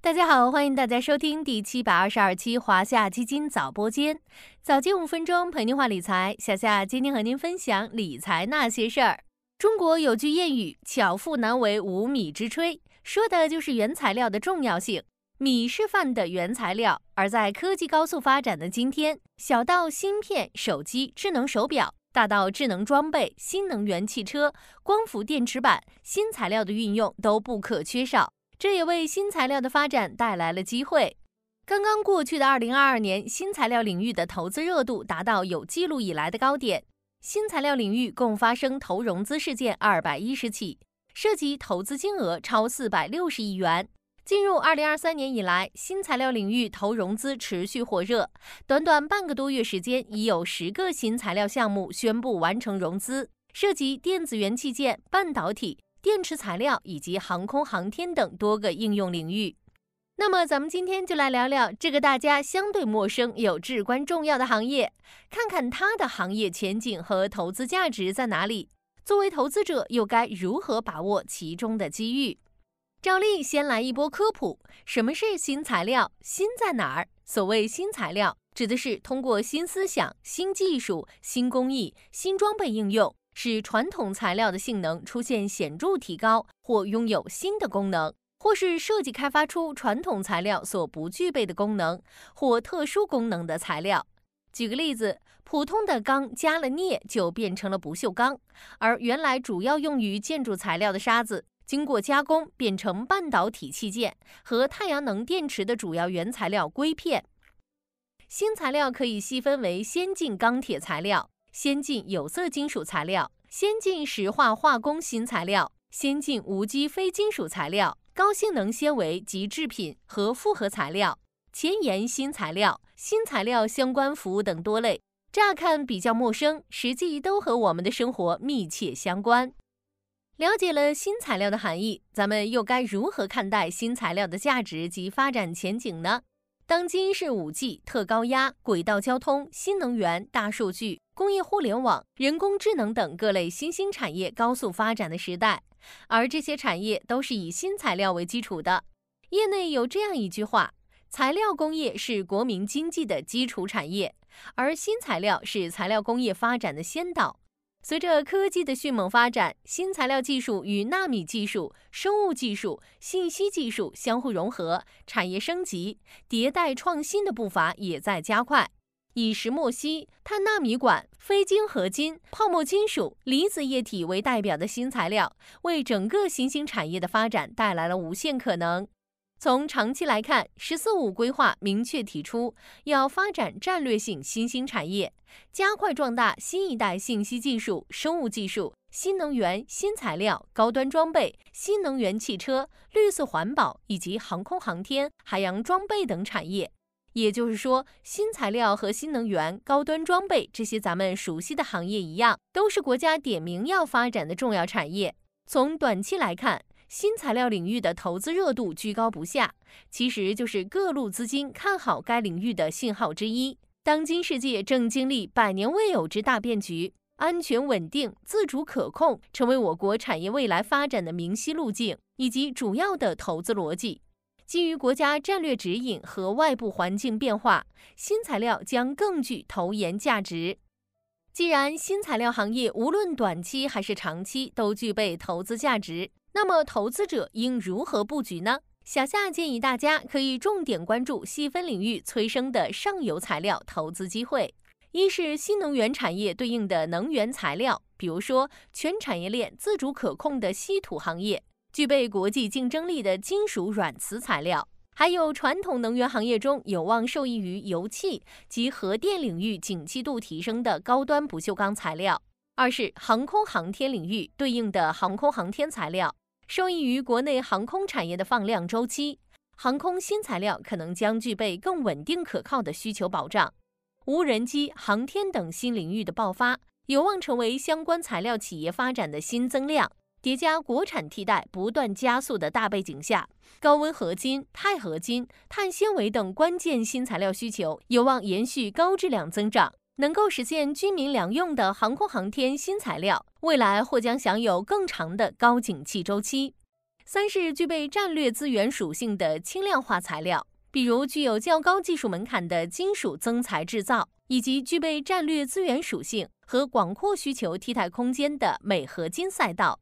大家好，欢迎大家收听第七百二十二期华夏基金早播间，早间五分钟陪您话理财。小夏今天和您分享理财那些事儿。中国有句谚语“巧妇难为无米之炊”，说的就是原材料的重要性。米是饭的原材料，而在科技高速发展的今天，小到芯片、手机、智能手表，大到智能装备、新能源汽车、光伏电池板，新材料的运用都不可缺少。这也为新材料的发展带来了机会。刚刚过去的二零二二年，新材料领域的投资热度达到有记录以来的高点。新材料领域共发生投融资事件二百一十起，涉及投资金额超四百六十亿元。进入二零二三年以来，新材料领域投融资持续火热，短短半个多月时间，已有十个新材料项目宣布完成融资，涉及电子元器件、半导体。电池材料以及航空航天等多个应用领域。那么，咱们今天就来聊聊这个大家相对陌生又至关重要的行业，看看它的行业前景和投资价值在哪里。作为投资者，又该如何把握其中的机遇？照例先来一波科普：什么是新材料？新在哪儿？所谓新材料，指的是通过新思想、新技术、新工艺、新装备应用。使传统材料的性能出现显著提高，或拥有新的功能，或是设计开发出传统材料所不具备的功能或特殊功能的材料。举个例子，普通的钢加了镍就变成了不锈钢，而原来主要用于建筑材料的沙子，经过加工变成半导体器件和太阳能电池的主要原材料硅片。新材料可以细分为先进钢铁材料。先进有色金属材料、先进石化化工新材料、先进无机非金属材料、高性能纤维及制品和复合材料、前沿新材料、新材料相关服务等多类，乍看比较陌生，实际都和我们的生活密切相关。了解了新材料的含义，咱们又该如何看待新材料的价值及发展前景呢？当今是五 G、特高压、轨道交通、新能源、大数据。工业互联网、人工智能等各类新兴产业高速发展的时代，而这些产业都是以新材料为基础的。业内有这样一句话：材料工业是国民经济的基础产业，而新材料是材料工业发展的先导。随着科技的迅猛发展，新材料技术与纳米技术、生物技术、信息技术相互融合，产业升级、迭代创新的步伐也在加快。以石墨烯、碳纳米管、非晶合金、泡沫金属、离子液体为代表的新材料，为整个新兴产业的发展带来了无限可能。从长期来看，“十四五”规划明确提出，要发展战略性新兴产业，加快壮大新一代信息技术、生物技术、新能源、新材料、高端装备、新能源汽车、绿色环保以及航空航天、海洋装备等产业。也就是说，新材料和新能源、高端装备这些咱们熟悉的行业一样，都是国家点名要发展的重要产业。从短期来看，新材料领域的投资热度居高不下，其实就是各路资金看好该领域的信号之一。当今世界正经历百年未有之大变局，安全稳定、自主可控成为我国产业未来发展的明晰路径以及主要的投资逻辑。基于国家战略指引和外部环境变化，新材料将更具投研价值。既然新材料行业无论短期还是长期都具备投资价值，那么投资者应如何布局呢？小夏建议大家可以重点关注细分领域催生的上游材料投资机会。一是新能源产业对应的能源材料，比如说全产业链自主可控的稀土行业。具备国际竞争力的金属软磁材料，还有传统能源行业中有望受益于油气及核电领域景气度提升的高端不锈钢材料。二是航空航天领域对应的航空航天材料，受益于国内航空产业的放量周期，航空新材料可能将具备更稳定可靠的需求保障。无人机、航天等新领域的爆发，有望成为相关材料企业发展的新增量。叠加国产替代不断加速的大背景下，高温合金、钛合金、碳纤维等关键新材料需求有望延续高质量增长，能够实现军民两用的航空航天新材料，未来或将享有更长的高景气周期。三是具备战略资源属性的轻量化材料，比如具有较高技术门槛的金属增材制造，以及具备战略资源属性和广阔需求替代空间的镁合金赛道。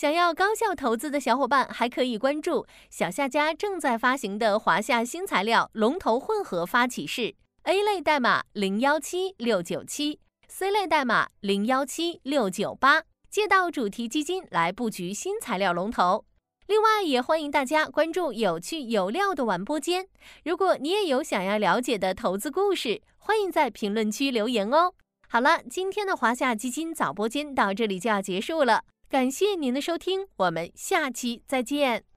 想要高效投资的小伙伴，还可以关注小夏家正在发行的华夏新材料龙头混合发起式，A 类代码零幺七六九七，C 类代码零幺七六九八，借到主题基金来布局新材料龙头。另外，也欢迎大家关注有趣有料的晚播间。如果你也有想要了解的投资故事，欢迎在评论区留言哦。好了，今天的华夏基金早播间到这里就要结束了。感谢您的收听，我们下期再见。